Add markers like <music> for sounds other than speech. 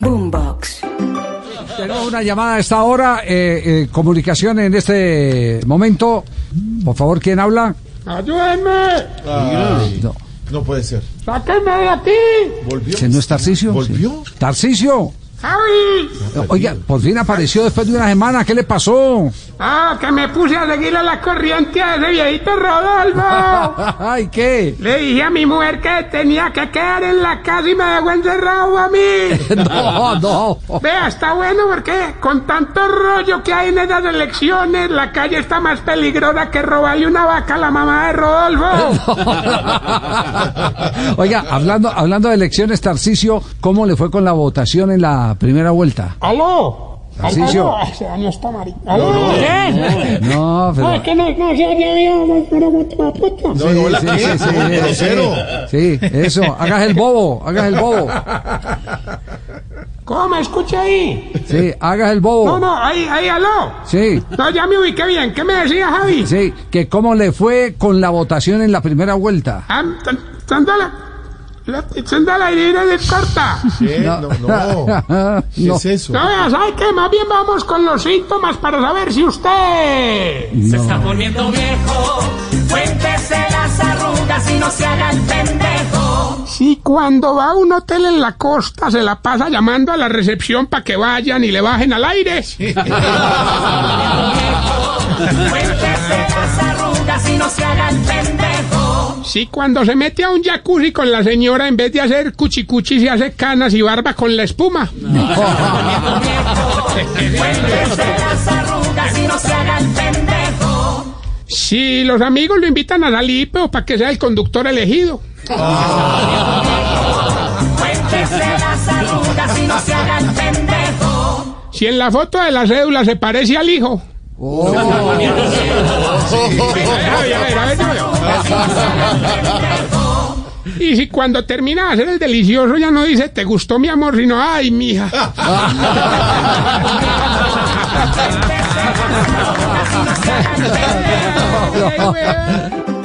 Boombox. Tenemos una llamada a esta hora, eh, eh, comunicación en este momento. Por favor, ¿quién habla? ¡Ayúdenme! Ay, No. no puede ser. ¡Sáquenme de aquí! ¿Volvió? ¿Ese no es Tarcisio? ¿Volvió? Sí. ¡Tarcisio! ¡Javi! Oiga, por fin apareció después de una semana. ¿Qué le pasó? ¡Ah, que me puse a seguirle la corriente a ese viejito Rodolfo! <laughs> Ay, ¿qué? Le dije a mi mujer que tenía que quedar en la casa y me dejó encerrado a mí. <laughs> No, no. Vea, está bueno porque con tanto rollo que hay en esas elecciones, la calle está más peligrosa que robarle una vaca a la mamá de Rodolfo. <laughs> Oiga, hablando, hablando de elecciones, Tarcisio, ¿cómo le fue con la votación en la primera vuelta? ¡Aló! Marica. ¿Aló? ¿Qué? No, pero... No, es que no, no, pero puta. No, no, sí, ¿qué? sí, sí, No, sí, grosero. Sí, eso, hagas el bobo, hagas el bobo. ¿Cómo me escucha ahí? Sí, hagas el No, bobo. no, ahí, ahí, aló. Sí, No, ya me ubiqué bien. ¿Qué me decía Javi? sí, que cómo le fue con la votación en la primera vuelta. Ah, La y de corta. ¿Qué? <laughs> No, no. <laughs> ¿Qué No. es eso? No, vea, ¿sabe qué? Más bien vamos con los síntomas para saber si usted... Se está poniendo viejo, cuéntese las arrugas y no se haga el pendejo. Si cuando va a un hotel en la costa se la pasa llamando a la recepción para que vayan y le bajen al aire. Cuéntese las arrugas y no se haga el pendejo. Si cuando se mete a un jacuzzi con la señora en vez de hacer cuchicuchi se hace canas y barba con la espuma. No. <laughs> Si los amigos lo invitan a salir, pero para que sea el conductor elegido. Cuéntese las arrugas y no se haga el pendejo. Si en la foto de la cédula se parece al hijo. Oh. Y si cuando termina de hacer el delicioso ya no dice, ¿te gustó mi amor? Sino, ay, mija. <laughs>